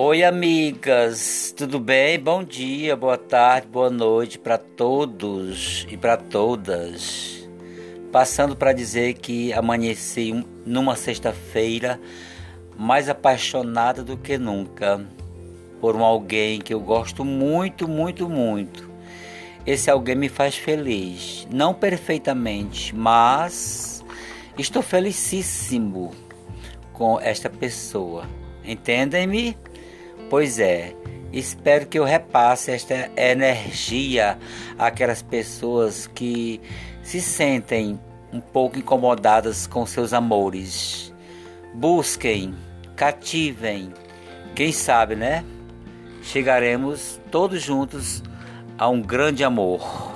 Oi, amigas, tudo bem? Bom dia, boa tarde, boa noite para todos e para todas. Passando para dizer que amanheci numa sexta-feira mais apaixonada do que nunca por um alguém que eu gosto muito, muito, muito. Esse alguém me faz feliz, não perfeitamente, mas estou felicíssimo com esta pessoa. Entendem-me? Pois é, espero que eu repasse esta energia àquelas pessoas que se sentem um pouco incomodadas com seus amores. Busquem, cativem, quem sabe, né? Chegaremos todos juntos a um grande amor.